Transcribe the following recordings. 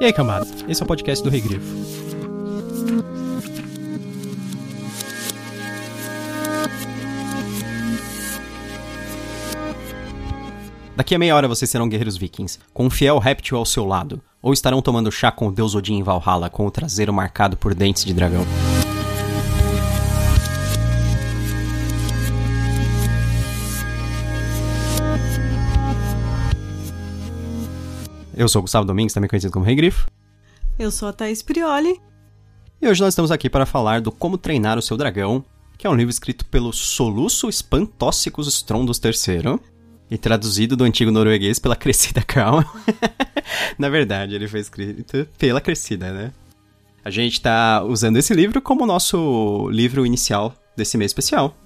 E aí, cambada? Esse é o podcast do Rei Grifo. Daqui a meia hora vocês serão guerreiros vikings, com um fiel réptil ao seu lado, ou estarão tomando chá com o deus Odin em Valhalla, com o traseiro marcado por dentes de dragão. Eu sou o Gustavo Domingues, também conhecido como Rei Grifo. Eu sou a Thaís Prioli. E hoje nós estamos aqui para falar do Como Treinar o Seu Dragão, que é um livro escrito pelo Soluço Espantóxicos Strondos III e traduzido do antigo norueguês pela Crescida Calma. Na verdade, ele foi escrito pela Crescida, né? A gente está usando esse livro como nosso livro inicial desse mês especial.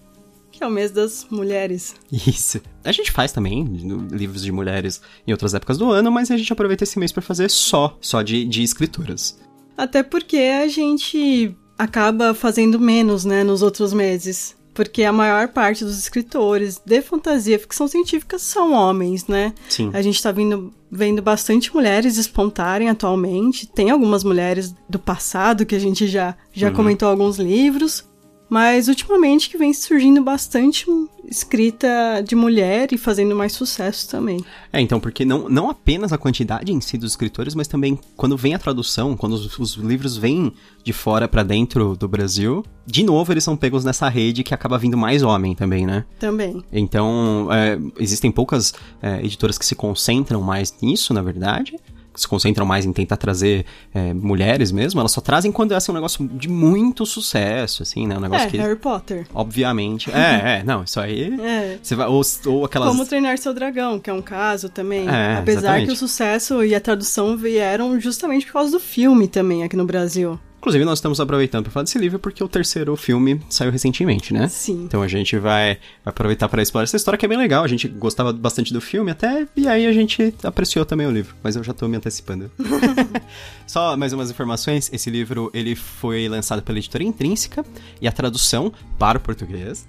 Que é o mês das mulheres. Isso. A gente faz também livros de mulheres em outras épocas do ano, mas a gente aproveita esse mês para fazer só, só de, de escrituras. Até porque a gente acaba fazendo menos, né, nos outros meses. Porque a maior parte dos escritores de fantasia ficção científica são homens, né? Sim. A gente tá vindo, vendo bastante mulheres espontarem atualmente. Tem algumas mulheres do passado que a gente já, já Uhum. comentou alguns livros. Mas ultimamente que vem surgindo bastante escrita de mulher e fazendo mais sucesso também. É, então, porque não, não apenas a quantidade em si dos escritores, mas também quando vem a tradução, quando os, os livros vêm de fora pra dentro do Brasil, de novo eles são pegos nessa rede que acaba vindo mais homem também, né? Também. Então, é, existem poucas é, editoras que se concentram mais nisso, na verdade. Se concentram mais em tentar trazer é, mulheres mesmo. Elas só trazem quando é assim, um negócio de muito sucesso, assim, né? Um negócio É, que, Harry Potter. obviamente... é, é, não, isso aí... É. Você vai, ou, ou aquelas... Como treinar seu dragão, que é um caso também. É, Apesar exatamente. que o sucesso e a tradução vieram justamente por causa do filme também aqui no Brasil. Inclusive, nós estamos aproveitando para falar desse livro porque o terceiro filme saiu recentemente, né? Sim. Então a gente vai, vai aproveitar para explorar essa história que é bem legal. A gente gostava bastante do filme até, e aí a gente apreciou também o livro. Mas eu já tô me antecipando. Só mais umas informações. Esse livro, ele foi lançado pela editora Intrínseca e a tradução para o português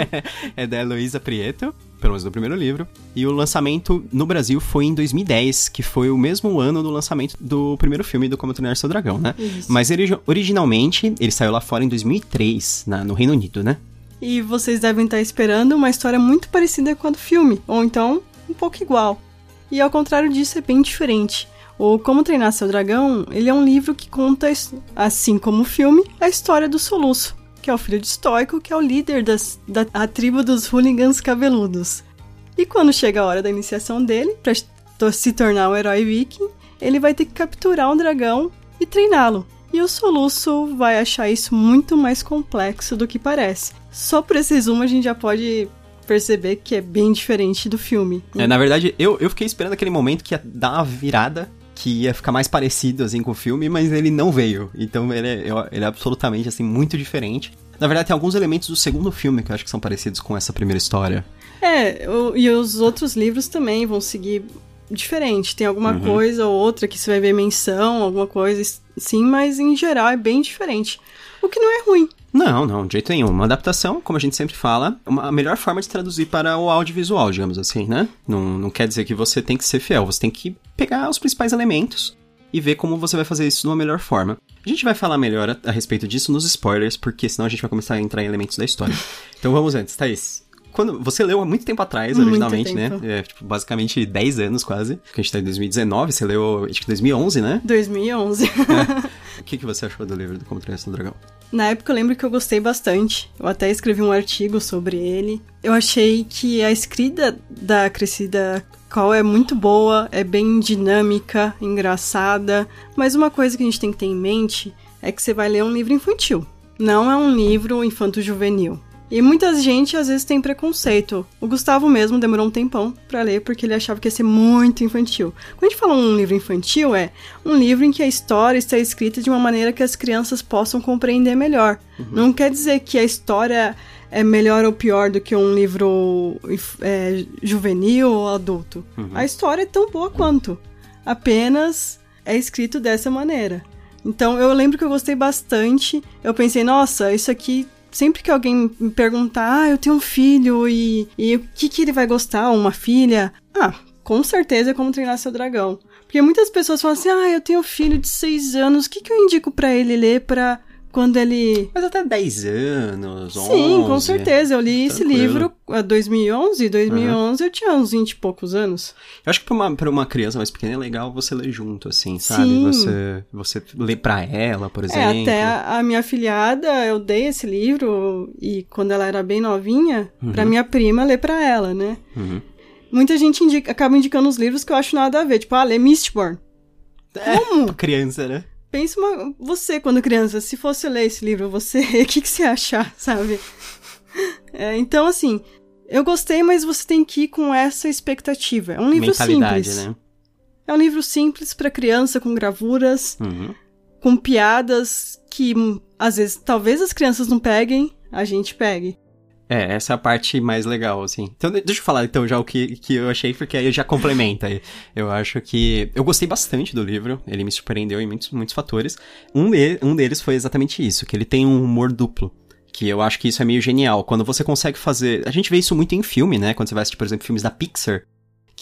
é da Heloísa Prieto. Pelo menos do primeiro livro. E o lançamento no Brasil foi em 2010, que foi o mesmo ano do lançamento do primeiro filme do Como Treinar Seu Dragão, né? Isso. Mas ele, originalmente, ele saiu lá fora em 2003, na, no Reino Unido, né? E vocês devem estar esperando uma história muito parecida com a do filme, ou então um pouco igual. E ao contrário disso, é bem diferente. O Como Treinar Seu Dragão, ele é um livro que conta, assim como o filme, a história do Soluço, que é o filho de Stoico, que é o líder das, da tribo dos hooligans cabeludos. E quando chega a hora da iniciação dele, para se tornar um herói viking, ele vai ter que capturar um dragão e treiná-lo. E o Soluço vai achar isso muito mais complexo do que parece. Só por esse resumo a gente já pode perceber que é bem diferente do filme. É, na verdade, eu, eu fiquei esperando aquele momento que ia dar uma virada, que ia ficar mais parecido, assim, com o filme, mas ele não veio. Então ele é, ele é absolutamente, assim, muito diferente. Na verdade, tem alguns elementos do segundo filme que eu acho que são parecidos com essa primeira história. É, o- e os outros livros também vão seguir diferente. Tem alguma coisa ou outra que você vai ver menção, alguma coisa sim, mas em geral é bem diferente. O que não é ruim. Não, não, de jeito nenhum. Uma adaptação, como a gente sempre fala, uma, a melhor forma de traduzir para o audiovisual, digamos assim, né? Não, não quer dizer que você tem que ser fiel, você tem que pegar os principais elementos e ver como você vai fazer isso de uma melhor forma. A gente vai falar melhor a, a respeito disso nos spoilers, porque senão a gente vai começar a entrar em elementos da história. então vamos antes, Thaís. Quando você leu há muito tempo atrás, originalmente, né? tempo. É, tipo, basicamente 10 anos quase. Porque a gente tá em 2019, você leu, acho que 2011, né? 2011. O que, que você achou do livro do Como Treinar Seu Dragão? Na época eu lembro que eu gostei bastante. Eu até escrevi um artigo sobre ele. Eu achei que a escrita da Crescida Call é muito boa, é bem dinâmica, engraçada. Mas uma coisa que a gente tem que ter em mente é que você vai ler um livro infantil. Não é um livro infanto-juvenil. E muita gente às vezes tem preconceito. O Gustavo mesmo demorou um tempão pra ler porque ele achava que ia ser muito infantil. Quando a gente fala um livro infantil, é um livro em que a história está escrita de uma maneira que as crianças possam compreender melhor. Não quer dizer que a história é melhor ou pior do que um livro é, juvenil ou adulto. A história é tão boa quanto. Apenas é escrito dessa maneira. Então eu lembro que eu gostei bastante. Eu pensei, nossa, isso aqui sempre que alguém me perguntar, ah, eu tenho um filho e, e o que, que ele vai gostar, uma filha? Ah, com certeza é como treinar seu dragão. Porque muitas pessoas falam assim, ah, eu tenho um filho de seis anos, o que, que eu indico para ele ler pra quando ele... Mas até 10 anos, 11... Sim, com certeza. Eu li esse livro em 2011, 2011 uhum. eu tinha uns 20 e poucos anos. Eu acho que pra uma, pra uma criança mais pequena é legal você ler junto, assim, sabe? Sim. Você, você ler pra ela, por exemplo. É, até a, a minha filhada, eu dei esse livro e quando ela era bem novinha, uhum. pra minha prima ler pra ela, né? Uhum. Muita gente indica, acaba indicando os livros que eu acho nada a ver. Tipo, ah, lê Mistborn. É, Como? criança, né? Pensa uma, você quando criança, se fosse ler esse livro, você, o que, que você ia achar, sabe? É, então, assim, eu gostei, mas você tem que ir com essa expectativa. É um livro simples. Né? É um livro simples para criança, com gravuras, uhum. com piadas que às vezes talvez as crianças não peguem, a gente pegue. É, essa é a parte mais legal, assim. Então, deixa eu falar então já o que, que eu achei, porque aí já complementa. Eu acho que. Eu gostei bastante do livro, ele me surpreendeu em muitos, muitos fatores. Um, de, um deles foi exatamente isso, que ele tem um humor duplo. Que eu acho que isso é meio genial. Quando você consegue fazer. A gente vê isso muito em filme, né? Quando você vai assistir, por exemplo, filmes da Pixar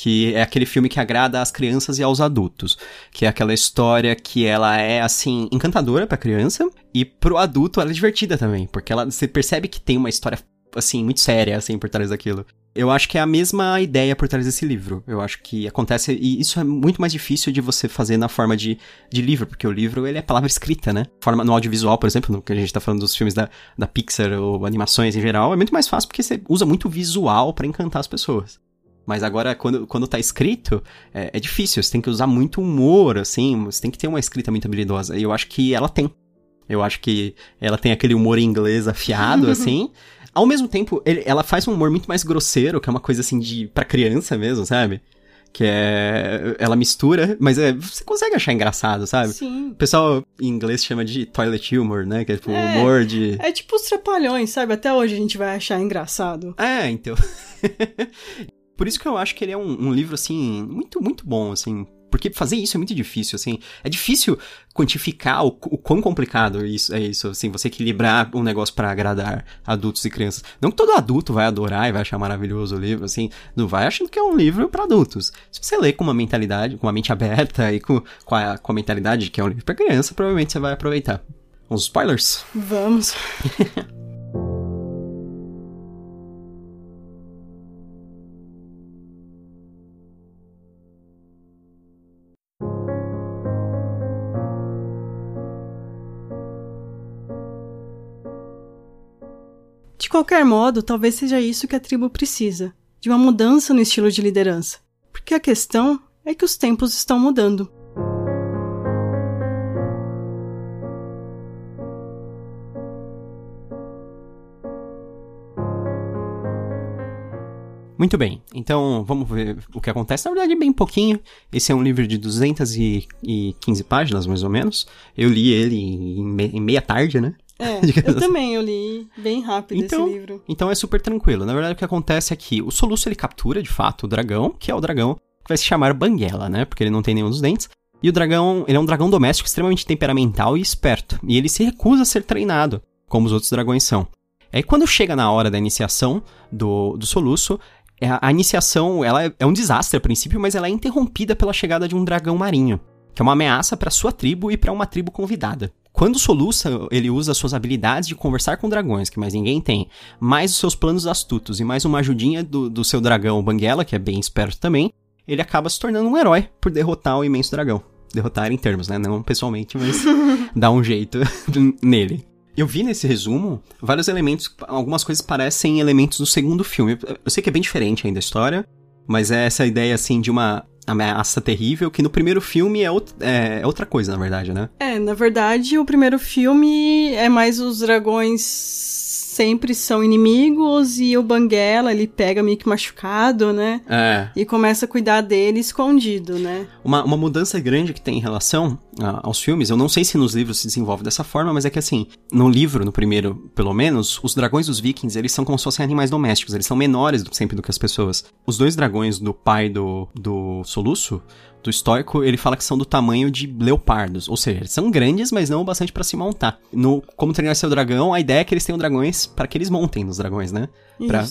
que é aquele filme que agrada às crianças e aos adultos, que é aquela história que ela é assim encantadora para criança e pro adulto ela é divertida também, porque ela você percebe que tem uma história assim, muito séria, assim, por trás daquilo. Eu acho que é a mesma ideia por trás desse livro. Eu acho que acontece, e isso é muito mais difícil de você fazer na forma de, de livro, porque o livro, ele é palavra escrita, né? Forma no audiovisual, por exemplo, no que a gente tá falando dos filmes da, da Pixar ou animações em geral, é muito mais fácil porque você usa muito visual para encantar as pessoas. Mas agora, quando, quando tá escrito, é, é, difícil. Você tem que usar muito humor, assim. Você tem que ter uma escrita muito habilidosa. E eu acho que ela tem. Eu acho que ela tem aquele humor inglês afiado, assim. Ao mesmo tempo, ele, ela faz um humor muito mais grosseiro, que é uma coisa assim de para criança mesmo, sabe? Que é. Ela mistura, mas é, você consegue achar engraçado, sabe? Sim. O pessoal em inglês chama de toilet humor, né? Que é tipo é, humor de. É tipo os trapalhões, sabe? Até hoje a gente vai achar engraçado. É, então. Por isso que eu acho que ele é um, um livro, assim, muito, muito bom, assim, porque fazer isso é muito difícil, assim. É difícil quantificar o, o quão complicado isso é isso, assim, você equilibrar um negócio para agradar adultos e crianças. Não que todo adulto vai adorar e vai achar maravilhoso o livro, assim, não vai achando que é um livro para adultos. Se você lê com uma mentalidade, com uma mente aberta e com, com, a, com a mentalidade de que é um livro para criança, provavelmente você vai aproveitar. Uns spoilers? Vamos. De qualquer modo, talvez seja isso que a tribo precisa: de uma mudança no estilo de liderança. Porque a questão é que os tempos estão mudando. Muito bem, então vamos ver o que acontece. Na verdade, bem pouquinho. Esse é um livro de 215 páginas, mais ou menos. Eu li ele em, meia tarde, né? É, eu também, eu li bem rápido então, esse livro. Então é super tranquilo. Na verdade, o que acontece é que o Soluço ele captura, de fato, o dragão, que é o dragão que vai se chamar Banguela, né? Porque ele não tem nenhum dos dentes. E o dragão, ele é um dragão doméstico extremamente temperamental e esperto. E ele se recusa a ser treinado, como os outros dragões são. Aí quando chega na hora da iniciação do, do Soluço, é, a, a iniciação ela é, é um desastre a princípio, mas ela é interrompida pela chegada de um dragão marinho, que é uma ameaça para sua tribo e para uma tribo convidada. Quando soluça, ele usa suas habilidades de conversar com dragões, que mais ninguém tem, mais os seus planos astutos e mais uma ajudinha do, do seu dragão Banguela, que é bem esperto também, ele acaba se tornando um herói por derrotar o imenso dragão. Derrotar em termos, né? Não pessoalmente, mas dá um jeito nele. Eu vi nesse resumo vários elementos, algumas coisas parecem elementos do segundo filme. Eu sei que é bem diferente ainda a história, mas é essa ideia assim de uma ameaça terrível, que no primeiro filme é, out é, é, outra coisa, na verdade, né? É, na verdade, o primeiro filme é mais os dragões sempre são inimigos e o Banguela, ele pega meio que machucado, né? É. E começa a cuidar dele escondido, né? Uma, uma mudança grande que tem em relação a, aos filmes, eu não sei se nos livros se desenvolve dessa forma, mas é que assim, no livro, no primeiro, pelo menos, os dragões dos vikings, eles são como se fossem animais domésticos, eles são menores do, sempre do que as pessoas. Os dois dragões do pai do, do Soluço, do estoico, ele fala que são do tamanho de leopardos. Ou seja, eles são grandes, mas não o bastante para se montar. No Como Treinar Seu Dragão, a ideia é que eles tenham dragões para que eles montem nos dragões, né?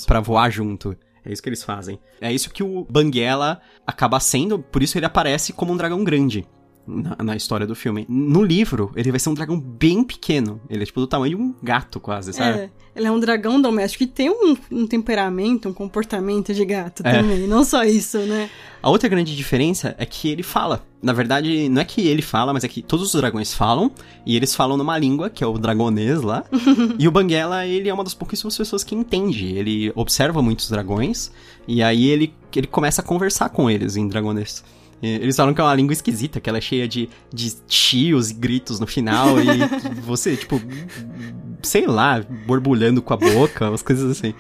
Pra voar junto. É isso que eles fazem. É isso que o Banguela acaba sendo, por isso ele aparece como um dragão grande. Na, na, história do filme. No livro, ele vai ser um dragão bem pequeno. Ele é tipo do tamanho de um gato, quase, sabe? É, ele é um dragão doméstico e tem um, um temperamento, um comportamento de gato é. também. Não só isso, né? A outra grande diferença é que ele fala. Na verdade, não é que ele fala, mas é que todos os dragões falam, e eles falam numa língua, que é o dragonês lá. e o Banguela, ele é uma das pouquíssimas pessoas que entende. Ele observa muitos dragões, e aí ele, ele começa a conversar com eles em dragonês. Eles falam que é uma língua esquisita, que ela é cheia de, de chios e gritos no final, e você, tipo, sei lá, borbulhando com a boca, umas coisas assim.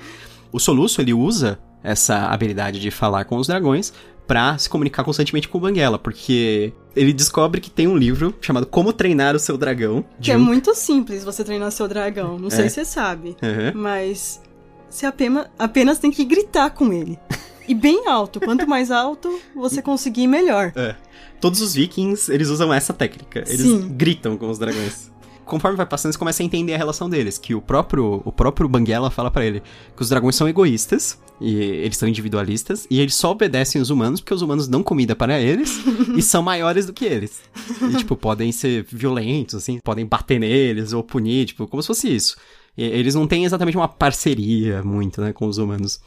O Soluço, ele usa essa habilidade de falar com os dragões pra se comunicar constantemente com o Banguela, porque ele descobre que tem um livro chamado Como Treinar o Seu Dragão. Que é muito simples você treinar seu dragão, não é. sei se você sabe, uhum. mas você apenas, apenas tem que gritar com ele. E bem alto. Quanto mais alto você conseguir, melhor. É. Todos os vikings, eles usam essa técnica. Eles Sim. gritam com os dragões. Conforme vai passando, você começa a entender a relação deles. Que o próprio, o próprio Banguela fala para ele que os dragões são egoístas. E eles são individualistas. E eles só obedecem os humanos porque os humanos dão comida para eles. e são maiores do que eles. E, tipo, podem ser violentos, assim. Podem bater neles ou punir, tipo, como se fosse isso. E eles não têm exatamente uma parceria muito, né, com os humanos.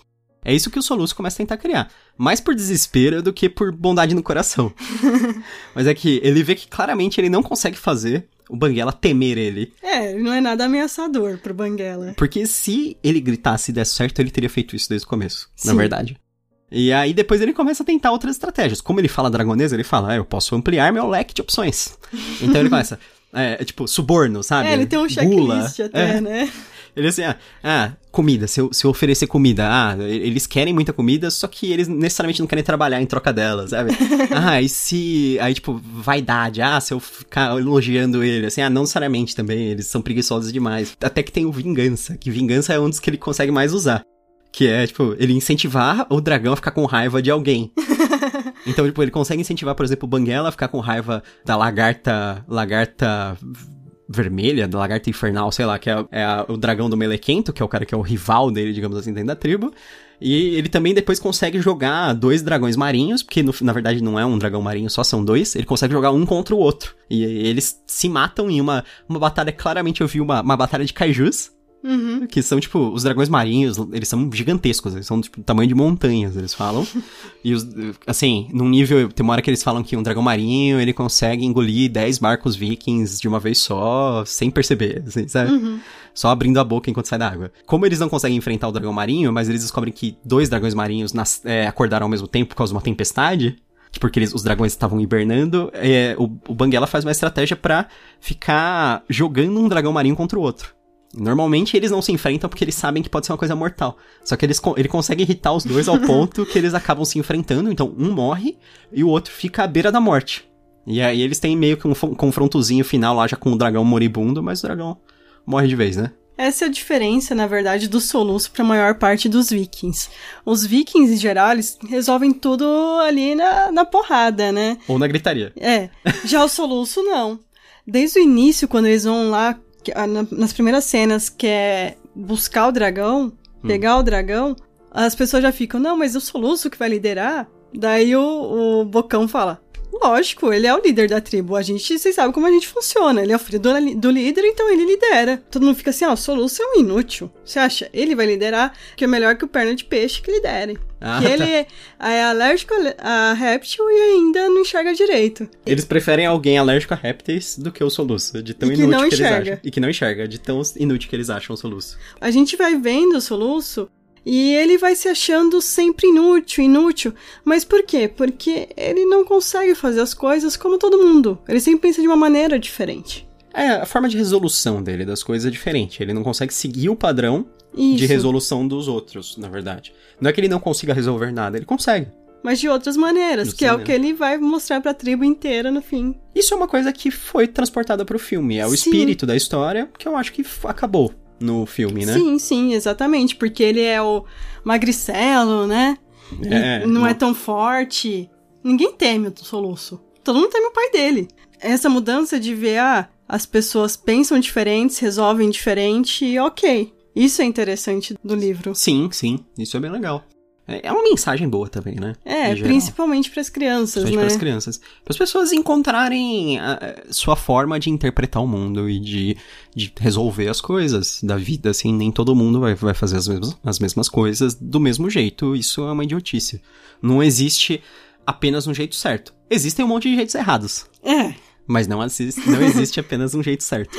É isso que o Soluço começa a tentar criar. Mais por desespero do que por bondade no coração. Mas é que ele vê que claramente ele não consegue fazer o Banguela temer ele. É, não é nada ameaçador pro Banguela. Porque se ele gritasse e desse certo, ele teria feito isso desde o começo, Sim. na verdade. E aí depois ele começa a tentar outras estratégias. Como ele fala dragonês, ele fala, ah, eu posso ampliar meu leque de opções. Então ele começa, é, tipo, suborno, sabe? É, ele tem um checklist até, é. né? Ele assim, ah, ah comida, se eu, se eu oferecer comida, ah, eles querem muita comida, só que eles necessariamente não querem trabalhar em troca dela, sabe? ah, e se. Aí, tipo, vaidade, ah, se eu ficar elogiando ele, assim, ah, não necessariamente também, eles são preguiçosos demais. Até que tem o vingança, que vingança é um dos que ele consegue mais usar. Que é, tipo, ele incentivar o dragão a ficar com raiva de alguém. então, tipo, ele consegue incentivar, por exemplo, o Banguela a ficar com raiva da lagarta. Lagarta vermelha, da lagarta infernal, sei lá, que é, é o dragão do Melequento, que é o cara que é o rival dele, digamos assim, dentro da tribo. E ele também depois consegue jogar dois dragões marinhos, porque no, na verdade não é um dragão marinho, só são dois. Ele consegue jogar um contra o outro. E eles se matam em uma, uma batalha, claramente eu vi uma, uma batalha de kaijus. Uhum. Que são, tipo, os dragões marinhos, eles são gigantescos, eles são, tipo, tamanho de montanhas, eles falam. e, os, assim, num nível, tem uma hora que eles falam que um dragão marinho, ele consegue engolir 10 barcos vikings de uma vez só, sem perceber, assim, sabe? Uhum. Só abrindo a boca enquanto sai da água. Como eles não conseguem enfrentar o dragão marinho, mas eles descobrem que dois dragões marinhos nas, é, acordaram ao mesmo tempo por causa de uma tempestade, porque eles, os dragões estavam hibernando, é, o, o Banguela faz uma estratégia para ficar jogando um dragão marinho contra o outro. Normalmente eles não se enfrentam porque eles sabem que pode ser uma coisa mortal. Só que eles, ele consegue irritar os dois ao ponto que eles acabam se enfrentando. Então um morre e o outro fica à beira da morte. E aí eles têm meio que um confrontozinho final lá já com o dragão moribundo, mas o dragão morre de vez, né? Essa é a diferença, na verdade, do soluço para a maior parte dos vikings. Os vikings, em geral, eles resolvem tudo ali na, na porrada, né? Ou na gritaria. É. Já o soluço, não. Desde o início, quando eles vão lá que, ah, nas primeiras cenas, que é buscar o dragão, hum. pegar o dragão, as pessoas já ficam, não, mas o Soluço que vai liderar. Daí o, o Bocão fala, Lógico, ele é o líder da tribo. A gente, vocês sabem como a gente funciona. Ele é o filho do, do líder, então ele lidera. Todo mundo fica assim, ó, oh, o Soluço é um inútil. Você acha? Ele vai liderar, que é melhor que o perna de peixe que lidere. Ah, que tá. ele é, é alérgico a réptil e ainda não enxerga direito. Eles preferem alguém alérgico a répteis do que o soluço, de tão e inútil que, que eles acham. E que não enxerga, de tão inútil que eles acham o soluço. A gente vai vendo o soluço e ele vai se achando sempre inútil, inútil. Mas por quê? Porque ele não consegue fazer as coisas como todo mundo. Ele sempre pensa de uma maneira diferente. É, a forma de resolução dele das coisas é diferente. Ele não consegue seguir o padrão Isso. de resolução dos outros, na verdade. Não é que ele não consiga resolver nada, ele consegue. Mas de outras maneiras, que é o que ele vai mostrar pra tribo inteira no fim. Isso é uma coisa que foi transportada pro filme. É o Sim. espírito da história que eu acho que acabou no filme, né? Sim, sim, exatamente. Porque ele é o magricelo, né? É, não, não é tão forte. Ninguém teme o soluço. Todo mundo teme o pai dele. Essa mudança de ver, ah, as pessoas pensam diferentes, resolvem diferente, ok. Isso é interessante do livro. Sim, sim. Isso é bem legal. É é uma mensagem boa também, né? É, principalmente para as crianças, Principalmente né? para as crianças. Para as pessoas encontrarem a sua forma de interpretar o mundo e de, de resolver as coisas da vida, assim. Nem todo mundo vai, vai fazer as mesmas, as mesmas coisas do mesmo jeito. Isso é uma idiotice. Não existe apenas um jeito certo. Existem um monte de jeitos errados. É. Mas não existe, não existe apenas um jeito certo.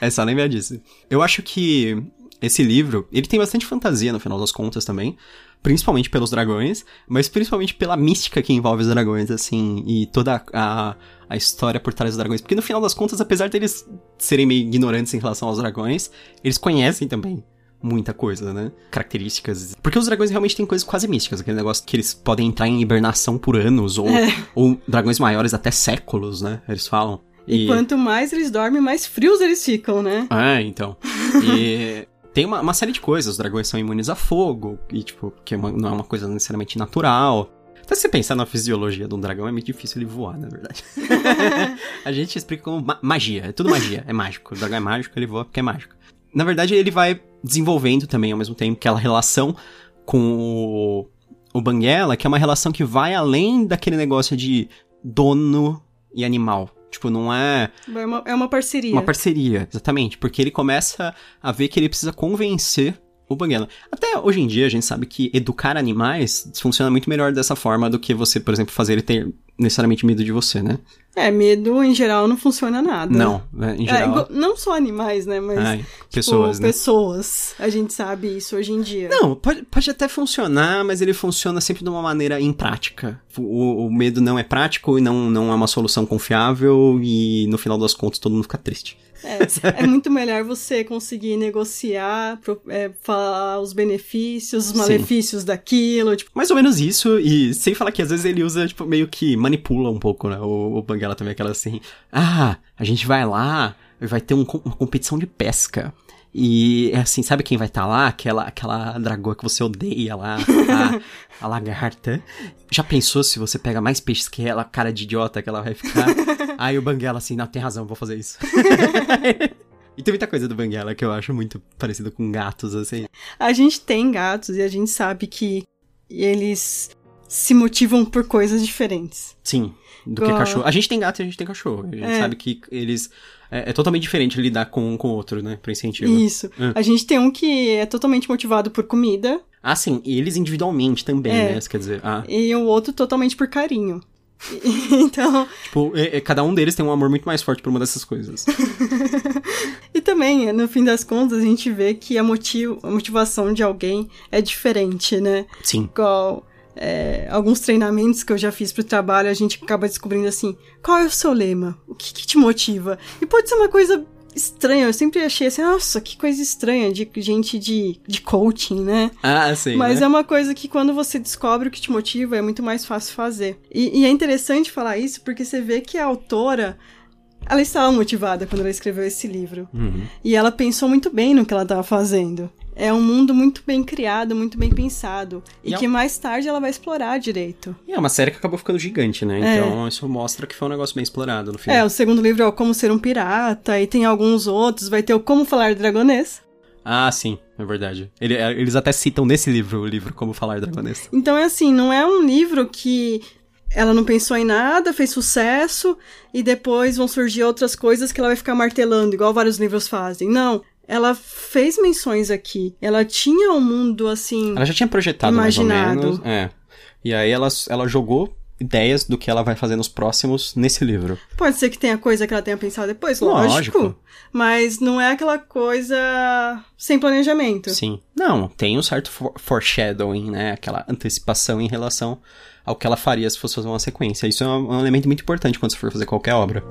é só lembrar disso. Eu acho que esse livro, ele tem bastante fantasia no final das contas também. Principalmente pelos dragões, mas principalmente pela mística que envolve os dragões, assim, e toda a, a história por trás dos dragões. Porque no final das contas, apesar deles serem meio ignorantes em relação aos dragões, eles conhecem também muita coisa, né? Características. Porque os dragões realmente têm coisas quase místicas, aquele negócio que eles podem entrar em hibernação por anos, ou, É. ou dragões maiores até séculos, né? Eles falam. E quanto mais eles dormem, mais frios eles ficam, né? É, então. E tem uma, uma série de coisas. Os dragões são imunes a fogo, e, tipo, que é uma- não é uma coisa necessariamente natural. Até se você pensar na fisiologia de um dragão, é muito difícil ele voar, na verdade. a gente explica como ma- magia. É tudo magia. É mágico. O dragão é mágico, ele voa porque é mágico. Na verdade, ele vai desenvolvendo também, ao mesmo tempo, aquela relação com o, o Banguela, que é uma relação que vai além daquele negócio de dono e animal. Tipo, não é É uma, é uma parceria. uma parceria, exatamente. Porque ele começa a ver que ele precisa convencer o Banguela. Até hoje em dia a gente sabe que educar animais funciona muito melhor dessa forma do que você, por exemplo, fazer ele ter necessariamente medo de você, né? É, medo em geral não funciona nada. Não, né, em É, geral. igual- não só animais, né? Mas Ai, tipo, pessoas, né? pessoas. A gente sabe isso hoje em dia. Não, pode, pode até funcionar, mas ele funciona sempre de uma maneira imprática. O, o medo não é prático e não, não é uma solução confiável e no final das contas todo mundo fica triste. É, é muito melhor você conseguir negociar, é, falar os benefícios, os Sim. malefícios daquilo. Tipo, Mais ou menos isso, e sem falar que às vezes ele usa, tipo, meio que manipula um pouco, né? O, o Banguela também, aquela assim, ah, a gente vai lá, vai ter um uma competição de pesca. E é assim, sabe quem vai estar lá? Aquela, aquela dragoa que você odeia lá, a, a lagarta. Já pensou se você pega mais peixes que ela, cara de idiota que ela vai ficar? Aí o Banguela assim, não, tem razão, vou fazer isso. e tem muita coisa do Banguela que eu acho muito parecido com gatos, assim. a gente tem gatos e a gente sabe que eles se motivam por coisas diferentes. Sim, do que Igual- cachorro. A gente tem gato e a gente tem cachorro. A gente É. sabe que eles. É, é totalmente diferente lidar com um com o outro, né? Pro incentivo. Isso. É. A gente tem um que é totalmente motivado por comida Ah, sim, e eles individualmente também, É. né? Isso quer dizer, ah, e o outro totalmente por carinho. então, tipo, é- é- cada um deles tem um amor muito mais forte por uma dessas coisas. e também, no fim das contas, a gente vê que a, motiv a motivação de alguém é diferente, né? Sim. igual é, alguns treinamentos que eu já fiz pro trabalho, a gente acaba descobrindo assim, qual é o seu lema? O que, que te motiva? E pode ser uma coisa estranha, eu sempre achei assim, nossa, que coisa estranha de gente de, de coaching, né? Ah, sim. Mas né? é uma coisa que quando você descobre o que te motiva, é muito mais fácil fazer. E, e é interessante falar isso porque você vê que a autora, ela estava motivada quando ela escreveu esse livro. Uhum. E ela pensou muito bem no que ela estava fazendo. É um mundo muito bem criado, muito bem pensado. E, E é que mais tarde ela vai explorar direito. E é uma série que acabou ficando gigante, né? É. Então isso mostra que foi um negócio bem explorado no filme. É, o segundo livro é o Como Ser um Pirata, e tem alguns outros. Vai ter o Como Falar Dragonês. Ah, sim, é verdade. Ele- é, eles até citam nesse livro o livro Como Falar Dragonês. Então é assim, não é um livro que ela não pensou em nada, fez sucesso, e depois vão surgir outras coisas que ela vai ficar martelando, igual vários livros fazem. Não. Ela fez menções aqui. Ela tinha um mundo assim. Ela já tinha projetado mais ou Imaginado. menos. É. E aí ela, ela jogou ideias do que ela vai fazer nos próximos nesse livro. Pode ser que tenha coisa que ela tenha pensado depois, lógico. Lógico. Mas não é aquela coisa sem planejamento. Sim. Não, tem um certo for- foreshadowing, né? Aquela antecipação em relação ao que ela faria se fosse fazer uma sequência. Isso é um, elemento muito importante quando você for fazer qualquer obra.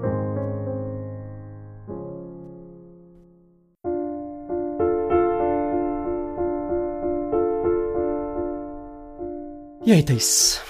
E aí, Thaís?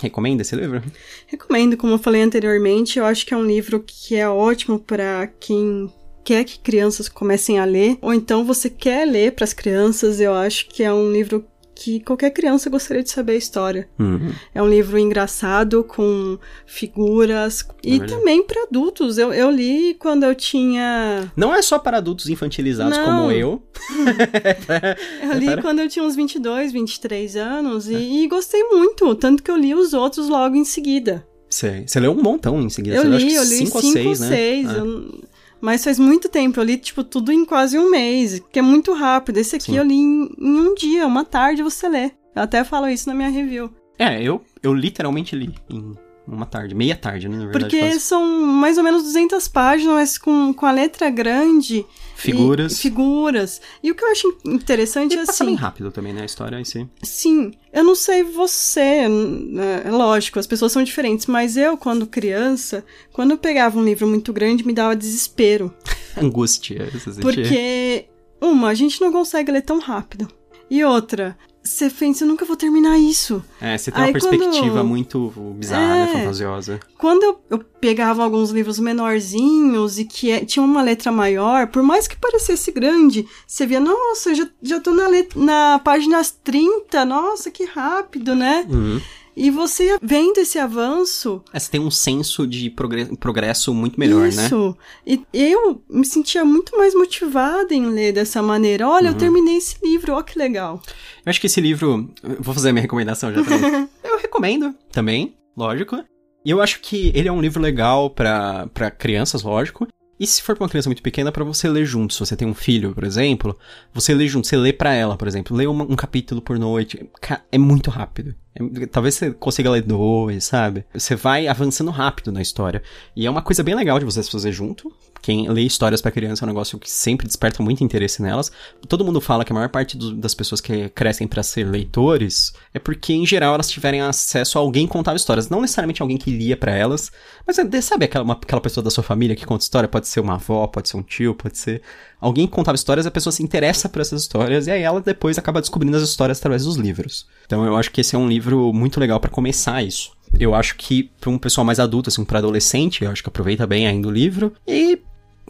Recomenda esse livro? Recomendo, como eu falei anteriormente, eu acho que é um livro que é ótimo para quem quer que crianças comecem a ler, ou então você quer ler para as crianças, eu acho que é um livro que qualquer criança gostaria de saber a história. Uhum. É um livro engraçado, com figuras, e também para adultos. Eu, eu li quando eu tinha. Não é só para adultos infantilizados Não. como eu. Eu li Para? quando eu tinha uns 22, 23 anos, e, e gostei muito. Tanto que eu li os outros logo em seguida. Você, leu um montão em seguida. Eu li, eu li cinco, cinco, ou seis, ou né? seis. Ah. eu- Mas faz muito tempo. Eu li, tipo, tudo em quase um mês, que é muito rápido. Esse aqui Sim. eu li em, em um dia, uma tarde você lê. Eu até falo isso na minha review. É, eu, eu literalmente li em uma tarde, meia tarde, né, na verdade. Porque quase. são mais ou menos 200 páginas, mas com, com a letra grande. Figuras. E, figuras. E o que eu acho interessante E é passa bem assim. rápido também, né, a história em si. Sim, eu não sei você, né, é lógico, as pessoas são diferentes, mas eu, quando criança, quando eu pegava um livro muito grande, me dava desespero. Angústia. Porque, uma, a gente não consegue ler tão rápido. E outra, você pensa, eu nunca vou terminar isso. É, você tem uma Aí perspectiva quando- muito bizarra, É. fantasiosa. Quando eu, eu pegava alguns livros menorzinhos e que é- tinham uma letra maior, por mais que parecesse grande, você via, nossa, já, já tô na, let- na página 30, nossa, que rápido, né? Uhum. E você vendo esse avanço, É, você tem um senso de progre- progresso muito melhor, né? isso. E eu me sentia muito mais motivada em ler dessa maneira. Olha, Uhum. eu terminei esse livro, ó que legal. Eu acho que esse livro. Vou fazer a minha recomendação já também. eu recomendo também, lógico. E eu acho que ele é um livro legal pra crianças, lógico. E se for pra uma criança muito pequena, pra você ler junto. Se você tem um filho, por exemplo, você lê junto, você lê pra ela, por exemplo. Lê um capítulo por noite. É muito rápido. É- talvez você consiga ler dois, sabe? Você vai avançando rápido na história. E é uma coisa bem legal de vocês fazer junto. Quem lê histórias pra criança é um negócio que sempre desperta muito interesse nelas. Todo mundo fala que a maior parte do- das pessoas que crescem pra ser leitores é porque, em geral, elas tiverem acesso a alguém que contava histórias. Não necessariamente alguém que lia pra elas, mas é, sabe aquela, uma- aquela pessoa da sua família que conta história? Pode ser uma avó, pode ser um tio, pode ser alguém contava histórias, a pessoa se interessa por essas histórias e aí ela depois acaba descobrindo as histórias através dos livros. Então eu acho que esse é um livro muito legal pra começar isso. Eu acho que pra um pessoal mais adulto, assim, pra adolescente, eu acho que aproveita bem ainda o livro. E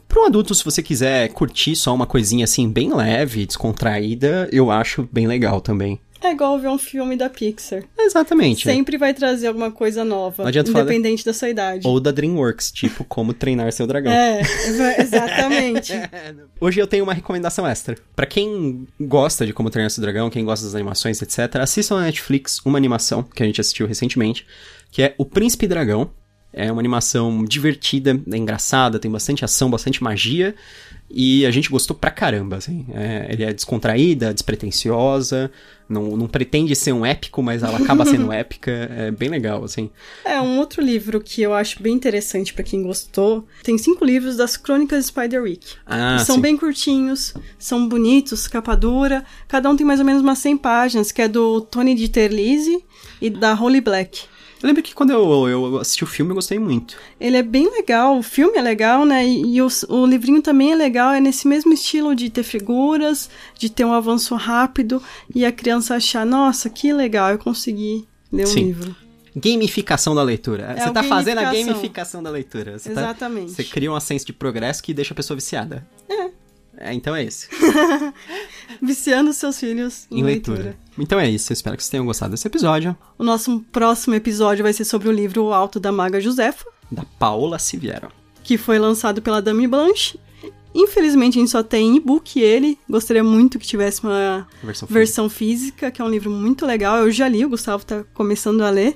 Pra um adulto, se você quiser curtir só uma coisinha assim, bem leve, descontraída, eu acho bem legal também. É igual ver um filme da Pixar. Exatamente. Sempre vai trazer alguma coisa nova, independente da sua idade. Ou da DreamWorks, tipo Como Treinar Seu Dragão. É, exa- exatamente. Hoje eu tenho uma recomendação extra. Pra quem gosta de Como Treinar Seu Dragão, quem gosta das animações, etc., assistam na Netflix uma animação que a gente assistiu recentemente, que é O Príncipe Dragão. É uma animação divertida, é engraçada, tem bastante ação, bastante magia. E a gente gostou pra caramba, assim. É, ele é descontraída, despretensiosa, não, não pretende ser um épico, mas ela acaba sendo épica. É bem legal, assim. É, um outro livro que eu acho bem interessante pra quem gostou. Tem cinco livros das Crônicas de Spiderwick. Ah, são sim. bem curtinhos, são bonitos, capa dura. Cada um tem mais ou menos umas 100 páginas, que é do Tony de Terlizzi e da Holly Black. Eu lembro que quando eu, eu assisti o filme eu gostei muito. Ele é bem legal, o filme é legal, né? E, e o, o livrinho também é legal, é nesse mesmo estilo de ter figuras, de ter um avanço rápido e a criança achar, nossa, que legal, eu consegui ler um Sim. livro. Gamificação da leitura. você o tá fazendo a gamificação. da leitura. Você tá- Exatamente. você cria um senso de progresso que deixa a pessoa viciada. É. então é isso. Viciando seus filhos em, leitura. leitura. Então é isso. Eu espero que vocês tenham gostado desse episódio. O nosso próximo episódio vai ser sobre o livro O Alto da Maga Josefa, Da Paola Siviero. que foi lançado pela Dame Blanche. Infelizmente a gente só tem e-book ele. Gostaria muito que tivesse uma Versão, versão física, que é um livro muito legal. Eu já li, o Gustavo tá começando a ler.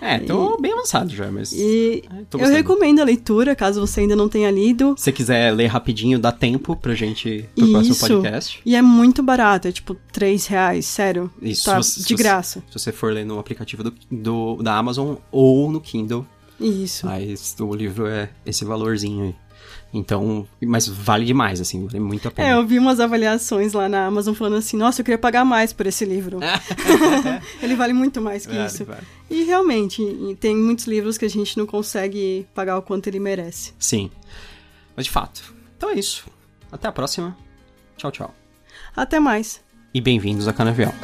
É, tô bem avançado já, mas. E É, eu recomendo a leitura, caso você ainda não tenha lido. Se você quiser ler rapidinho, dá tempo pra gente pro próximo Isso. podcast. E é muito barato, é tipo 3 reais, sério. Isso, Tá se de graça. Se você for ler no aplicativo do, do- da Amazon ou no Kindle, Isso. mas o livro é esse valorzinho aí. Então, mas vale demais, assim, vale muito a pena. É, eu vi umas avaliações lá na Amazon falando assim, nossa, eu queria pagar mais por esse livro. Ele vale muito mais que Vale, isso. vale. E realmente, tem muitos livros que a gente não consegue pagar o quanto ele merece. Sim. Mas de fato. Então é isso. Até a próxima. Tchau, tchau. Até mais. E bem-vindos a Canavial.